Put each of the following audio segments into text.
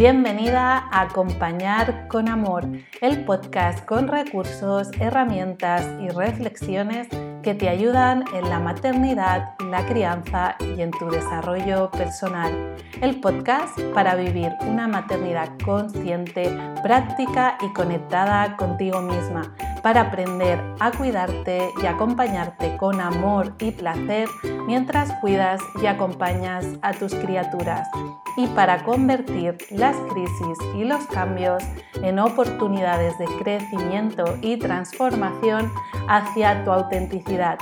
Bienvenida a Acompañar con Amor, el podcast con recursos, herramientas y reflexiones que te ayudan en la maternidad, la crianza y en tu desarrollo personal. El podcast para vivir una maternidad consciente, práctica y conectada contigo misma, para aprender a cuidarte y acompañarte con amor y placer mientras cuidas y acompañas a tus criaturas y para convertir las crisis y los cambios en oportunidades de crecimiento y transformación hacia tu autenticidad.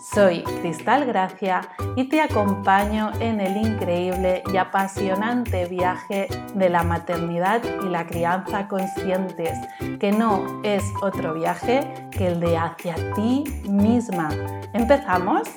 Soy Cristal Gracia y te acompaño en el increíble y apasionante viaje de la maternidad y la crianza conscientes, que no es otro viaje que el de hacia ti misma. ¿Empezamos?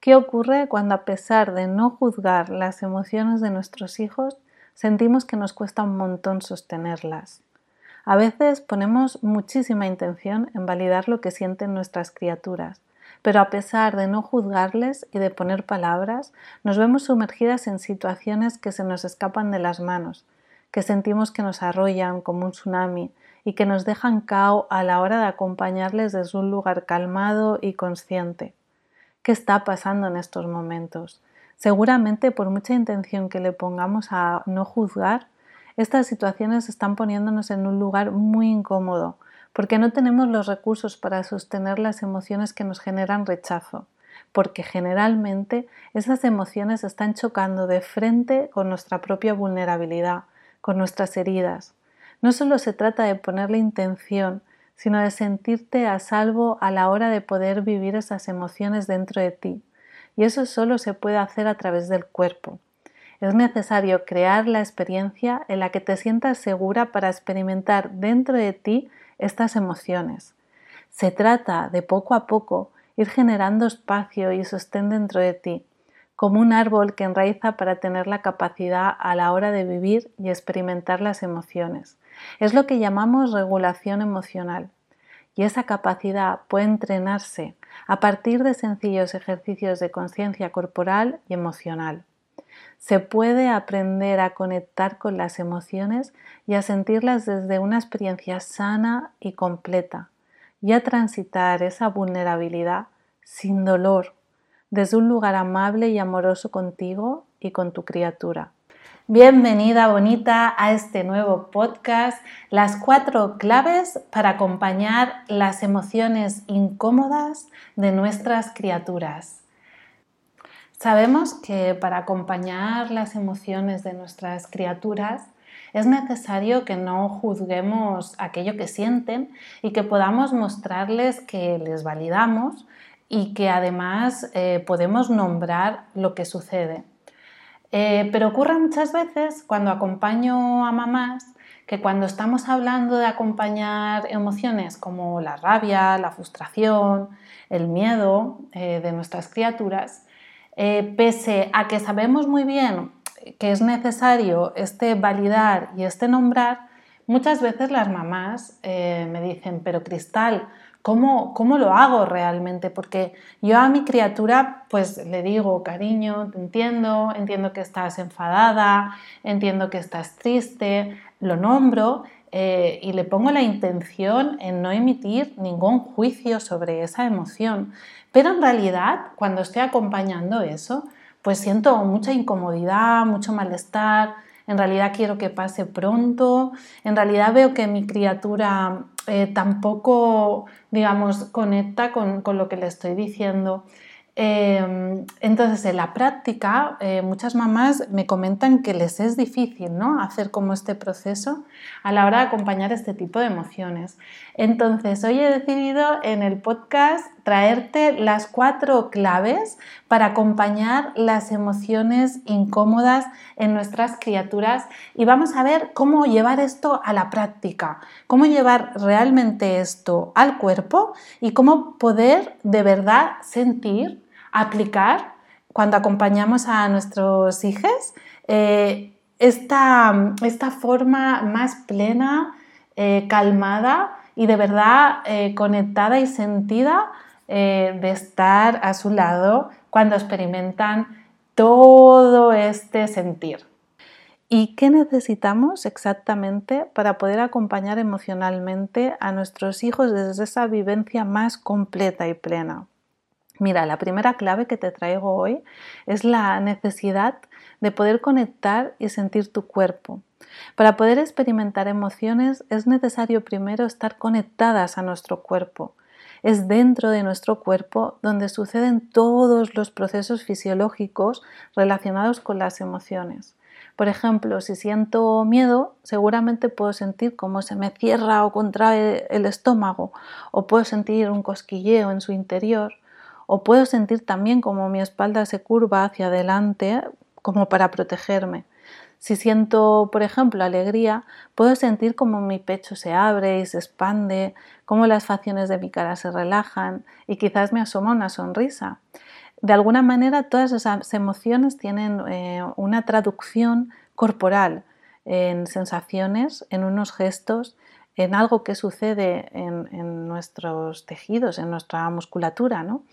¿Qué ocurre cuando a pesar de no juzgar las emociones de nuestros hijos, sentimos que nos cuesta un montón sostenerlas? A veces ponemos muchísima intención en validar lo que sienten nuestras criaturas, pero a pesar de no juzgarles y de poner palabras, nos vemos sumergidas en situaciones que se nos escapan de las manos, que sentimos que nos arrollan como un tsunami y que nos dejan cao a la hora de acompañarles desde un lugar calmado y consciente qué está pasando en estos momentos. Seguramente por mucha intención que le pongamos a no juzgar, estas situaciones están poniéndonos en un lugar muy incómodo, porque no tenemos los recursos para sostener las emociones que nos generan rechazo, porque generalmente esas emociones están chocando de frente con nuestra propia vulnerabilidad, con nuestras heridas. No solo se trata de ponerle intención, sino de sentirte a salvo a la hora de poder vivir esas emociones dentro de ti. Y eso solo se puede hacer a través del cuerpo. Es necesario crear la experiencia en la que te sientas segura para experimentar dentro de ti estas emociones. Se trata de poco a poco ir generando espacio y sostén dentro de ti, como un árbol que enraiza para tener la capacidad a la hora de vivir y experimentar las emociones. Es lo que llamamos regulación emocional y esa capacidad puede entrenarse a partir de sencillos ejercicios de conciencia corporal y emocional. Se puede aprender a conectar con las emociones y a sentirlas desde una experiencia sana y completa y a transitar esa vulnerabilidad sin dolor, desde un lugar amable y amoroso contigo y con tu criatura. Bienvenida bonita a este nuevo podcast, las cuatro claves para acompañar las emociones incómodas de nuestras criaturas. Sabemos que para acompañar las emociones de nuestras criaturas es necesario que no juzguemos aquello que sienten y que podamos mostrarles que les validamos y que además eh, podemos nombrar lo que sucede. Eh, pero ocurre muchas veces cuando acompaño a mamás que cuando estamos hablando de acompañar emociones como la rabia, la frustración, el miedo eh, de nuestras criaturas, eh, pese a que sabemos muy bien que es necesario este validar y este nombrar, muchas veces las mamás me dicen, pero Cristal, ¿Cómo, ¿Cómo, lo hago realmente? Porque yo a mi criatura pues le digo, cariño, te entiendo, entiendo que estás enfadada, entiendo que estás triste, lo nombro eh, y le pongo la intención en no emitir ningún juicio sobre esa emoción. Pero en realidad, cuando estoy acompañando eso, pues siento mucha incomodidad, mucho malestar, en realidad quiero que pase pronto, en realidad veo que mi criatura eh, tampoco, digamos, conecta con, con, lo que le estoy diciendo. Em, entonces, en la práctica, eh, muchas mamás me comentan que les es difícil ¿no? hacer como este proceso a la hora de acompañar este tipo de emociones. Entonces, hoy he decidido en el podcast traerte las cuatro claves para acompañar las emociones incómodas en nuestras criaturas y vamos a ver cómo llevar esto a la práctica, cómo llevar realmente esto al cuerpo y cómo poder de verdad sentir aplicar cuando acompañamos a nuestros hijos eh, esta, esta, forma más plena, eh, calmada y de verdad eh, conectada y sentida eh, de estar a su lado cuando experimentan todo este sentir. ¿Y qué necesitamos exactamente para poder acompañar emocionalmente a nuestros hijos desde esa vivencia más completa y plena? Mira, la primera clave que te traigo hoy es la necesidad de poder conectar y sentir tu cuerpo. Para poder experimentar emociones es necesario primero estar conectadas a nuestro cuerpo. Es dentro de nuestro cuerpo donde suceden todos los procesos fisiológicos relacionados con las emociones. Por ejemplo, si siento miedo, seguramente puedo sentir cómo se me cierra o contrae el estómago, o puedo sentir un cosquilleo en su interior, o puedo sentir también como mi espalda se curva hacia adelante como para protegerme. Si siento, por ejemplo, alegría, puedo sentir como mi pecho se abre y se expande, cómo las facciones de mi cara se relajan y quizás me asoma una sonrisa. De alguna manera, todas esas emociones tienen eh, una traducción corporal en sensaciones, en unos gestos, en algo que sucede en, en nuestros tejidos, en nuestra musculatura. ¿no?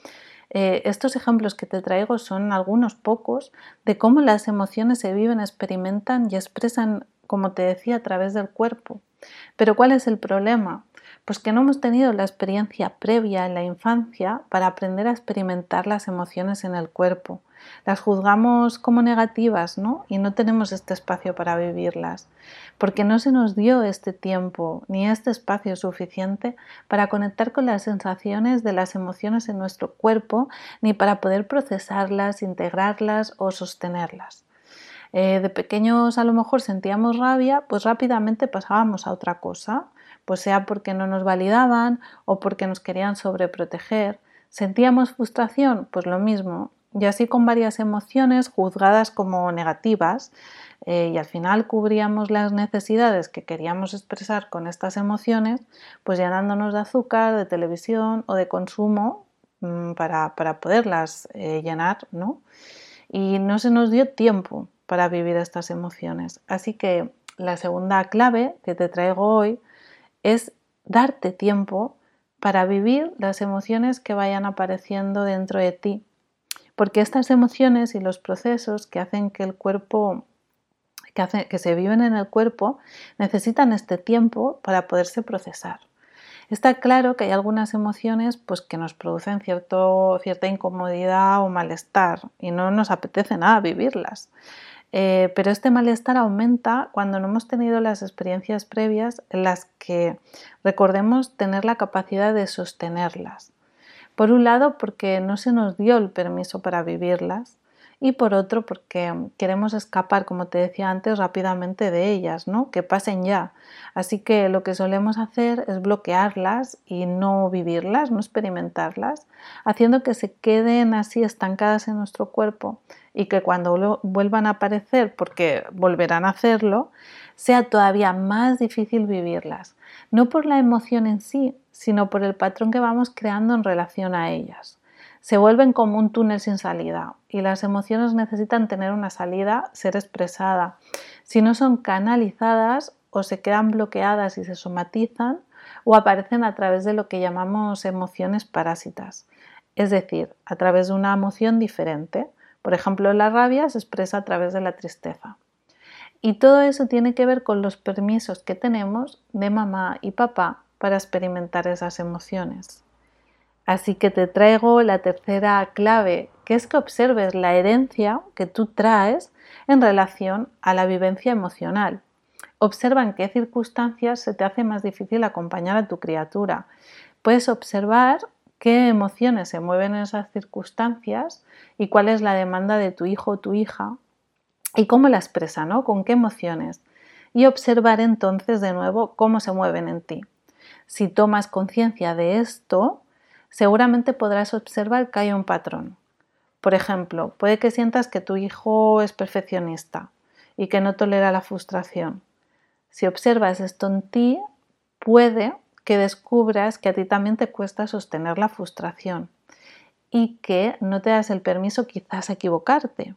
Eh, estos ejemplos que te traigo son algunos pocos de cómo las emociones se viven, experimentan y expresan, como te decía, a través del cuerpo. Pero ¿cuál es el problema? Pues que no hemos tenido la experiencia previa en la infancia para aprender a experimentar las emociones en el cuerpo. Las juzgamos como negativas, ¿no? Y no tenemos este espacio para vivirlas, porque no se nos dio este tiempo ni este espacio suficiente para conectar con las sensaciones de las emociones en nuestro cuerpo, ni para poder procesarlas, integrarlas o sostenerlas. Eh, de pequeños a lo mejor sentíamos rabia, pues rápidamente pasábamos a otra cosa pues sea porque no nos validaban o porque nos querían sobreproteger. ¿Sentíamos frustración? Pues lo mismo. Y así con varias emociones juzgadas como negativas eh, y al final cubríamos las necesidades que queríamos expresar con estas emociones, pues llenándonos de azúcar, de televisión o de consumo mm, para, poderlas eh, llenar, ¿no? Y no se nos dio tiempo para vivir estas emociones. Así que la segunda clave que te traigo hoy es darte tiempo para vivir las emociones que vayan apareciendo dentro de ti. Porque estas emociones y los procesos que hacen que el cuerpo, que, que se viven en el cuerpo, necesitan este tiempo para poderse procesar. Está claro que hay algunas emociones pues, que nos producen cierto, cierta incomodidad o malestar y no nos apetece nada vivirlas. Eh, pero este malestar aumenta cuando no hemos tenido las experiencias previas en las que recordemos tener la capacidad de sostenerlas. Por un lado, porque no se nos dio el permiso para vivirlas y por otro, porque queremos escapar, como te decía antes, rápidamente de ellas, ¿no? Que pasen ya. Así que lo que solemos hacer es bloquearlas y no vivirlas, no experimentarlas, haciendo que se queden así estancadas en nuestro cuerpo y que cuando vuelvan a aparecer, porque volverán a hacerlo, sea todavía más difícil vivirlas, no por la emoción en sí, sino por el patrón que vamos creando en relación a ellas. Se vuelven como un túnel sin salida y las emociones necesitan tener una salida, ser expresada. Si no son canalizadas o se quedan bloqueadas y se somatizan o aparecen a través de lo que llamamos emociones parásitas, es decir, a través de una emoción diferente por ejemplo, la rabia se expresa a través de la tristeza. Y todo eso tiene que ver con los permisos que tenemos de mamá y papá para experimentar esas emociones. Así que te traigo la tercera clave, que es que observes la herencia que tú traes en relación a la vivencia emocional. Observa en qué circunstancias se te hace más difícil acompañar a tu criatura. Puedes observar qué emociones se mueven en esas circunstancias y cuál es la demanda de tu hijo o tu hija y cómo la expresa, ¿no? Con qué emociones. Y observar entonces de nuevo cómo se mueven en ti. Si tomas conciencia de esto, seguramente podrás observar que hay un patrón. Por ejemplo, puede que sientas que tu hijo es perfeccionista y que no tolera la frustración. Si observas esto en ti, puede que descubras que a ti también te cuesta sostener la frustración y que no te das el permiso quizás a equivocarte.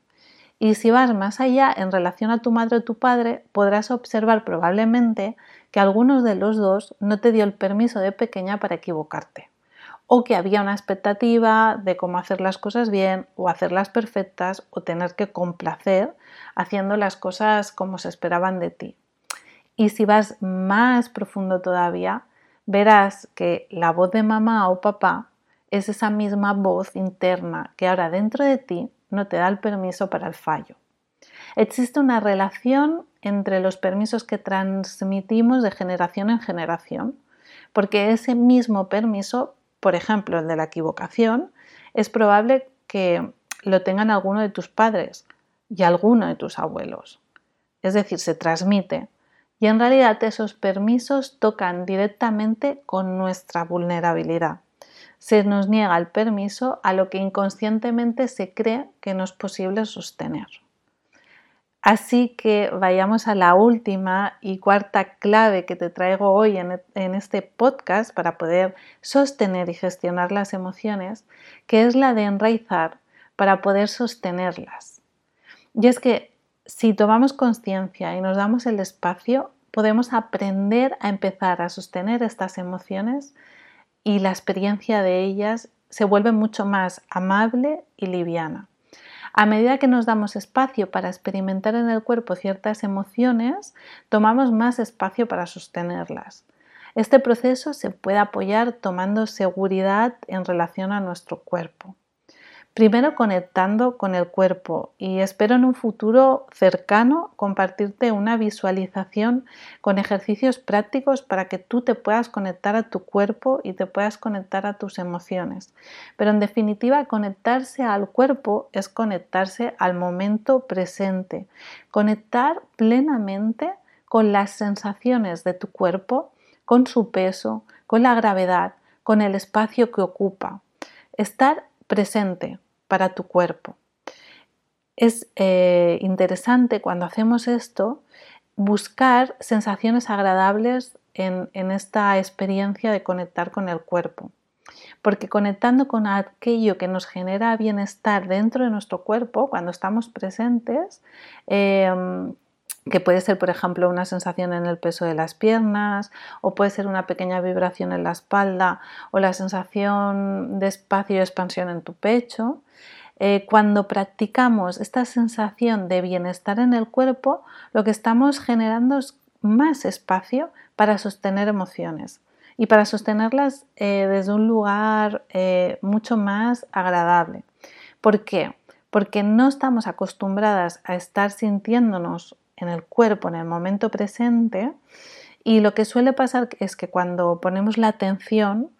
Y si vas más allá en relación a tu madre o tu padre, podrás observar probablemente que algunos de los dos no te dio el permiso de pequeña para equivocarte. O que había una expectativa de cómo hacer las cosas bien o hacerlas perfectas o tener que complacer haciendo las cosas como se esperaban de ti. Y si vas más profundo todavía, verás que la voz de mamá o papá es esa misma voz interna que ahora dentro de ti no te da el permiso para el fallo. Existe una relación entre los permisos que transmitimos de generación en generación, porque ese mismo permiso por ejemplo, el de la equivocación, es probable que lo tengan alguno de tus padres y alguno de tus abuelos. Es decir, se transmite. Y en realidad esos permisos tocan directamente con nuestra vulnerabilidad. Se nos niega el permiso a lo que inconscientemente se cree que no es posible sostener. Así que vayamos a la última y cuarta clave que te traigo hoy en, este podcast para poder sostener y gestionar las emociones, que es la de enraizar para poder sostenerlas. Y es que si tomamos conciencia y nos damos el espacio, podemos aprender a empezar a sostener estas emociones y la experiencia de ellas se vuelve mucho más amable y liviana. A medida que nos damos espacio para experimentar en el cuerpo ciertas emociones, tomamos más espacio para sostenerlas. Este proceso se puede apoyar tomando seguridad en relación a nuestro cuerpo. Primero conectando con el cuerpo y espero en un futuro cercano compartirte una visualización con ejercicios prácticos para que tú te puedas conectar a tu cuerpo y te puedas conectar a tus emociones. Pero en definitiva, conectarse al cuerpo es conectarse al momento presente, conectar plenamente con las sensaciones de tu cuerpo, con su peso, con la gravedad, con el espacio que ocupa. Estar presente para tu cuerpo. Es eh, interesante cuando hacemos esto buscar sensaciones agradables en, en esta experiencia de conectar con el cuerpo porque conectando con aquello que nos genera bienestar dentro de nuestro cuerpo, cuando estamos presentes, em, que puede ser, por ejemplo, una sensación en el peso de las piernas, o puede ser una pequeña vibración en la espalda, o la sensación de espacio y expansión en tu pecho. Eh, cuando practicamos esta sensación de bienestar en el cuerpo, lo que estamos generando es más espacio para sostener emociones y para sostenerlas eh, desde un lugar eh, mucho más agradable. ¿Por qué? Porque no estamos acostumbradas a estar sintiéndonos en el cuerpo en el momento presente y lo que suele pasar es que cuando ponemos la atención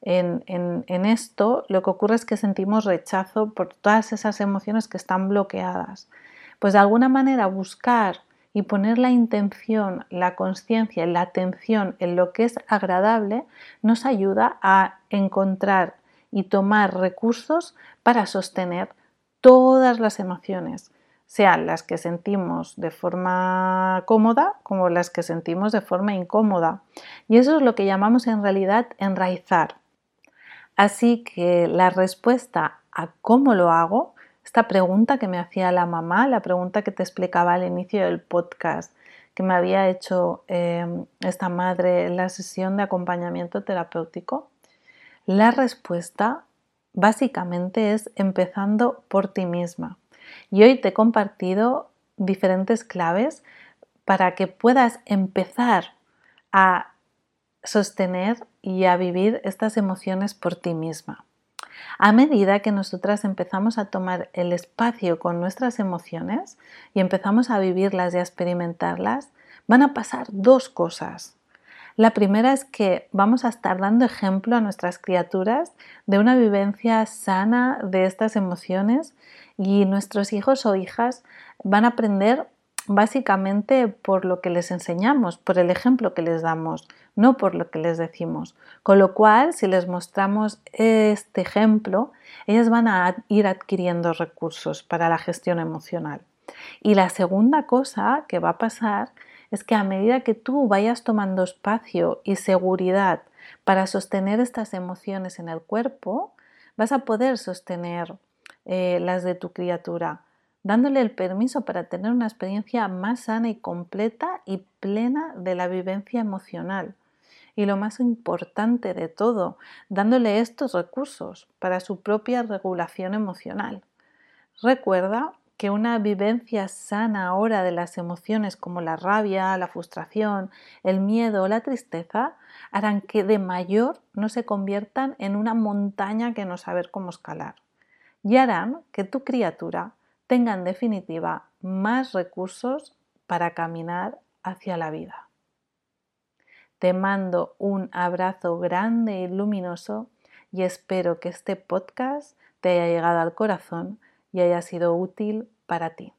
en, en, esto, lo que ocurre es que sentimos rechazo por todas esas emociones que están bloqueadas. Pues de alguna manera buscar y poner la intención, la conciencia, la atención en lo que es agradable nos ayuda a encontrar y tomar recursos para sostener todas las emociones sean las que sentimos de forma cómoda como las que sentimos de forma incómoda. Y eso es lo que llamamos en realidad enraizar. Así que la respuesta a cómo lo hago, esta pregunta que me hacía la mamá, la pregunta que te explicaba al inicio del podcast, que me había hecho em, esta madre en la sesión de acompañamiento terapéutico, la respuesta básicamente es empezando por ti misma. Y hoy te he compartido diferentes claves para que puedas empezar a sostener y a vivir estas emociones por ti misma. A medida que nosotras empezamos a tomar el espacio con nuestras emociones y empezamos a vivirlas y a experimentarlas, van a pasar dos cosas. La primera es que vamos a estar dando ejemplo a nuestras criaturas de una vivencia sana de estas emociones y nuestros hijos o hijas van a aprender básicamente por lo que les enseñamos, por el ejemplo que les damos, no por lo que les decimos. Con lo cual, si les mostramos este ejemplo, ellas van a ir adquiriendo recursos para la gestión emocional. Y la segunda cosa que va a pasar es que a medida que tú vayas tomando espacio y seguridad para sostener estas emociones en el cuerpo, vas a poder sostener eh, las de tu criatura, dándole el permiso para tener una experiencia más sana y completa y plena de la vivencia emocional. y lo más importante de todo, dándole estos recursos para su propia regulación emocional. Recuerda que una vivencia sana ahora de las emociones como la rabia, la frustración, el miedo o la tristeza harán que de mayor no se conviertan en una montaña que no saber cómo escalar y harán que tu criatura tenga en definitiva más recursos para caminar hacia la vida. Te mando un abrazo grande y luminoso y espero que este podcast te haya llegado al corazón y haya sido útil para ti.